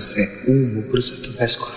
você. rupe nastaju kada se um ubrza.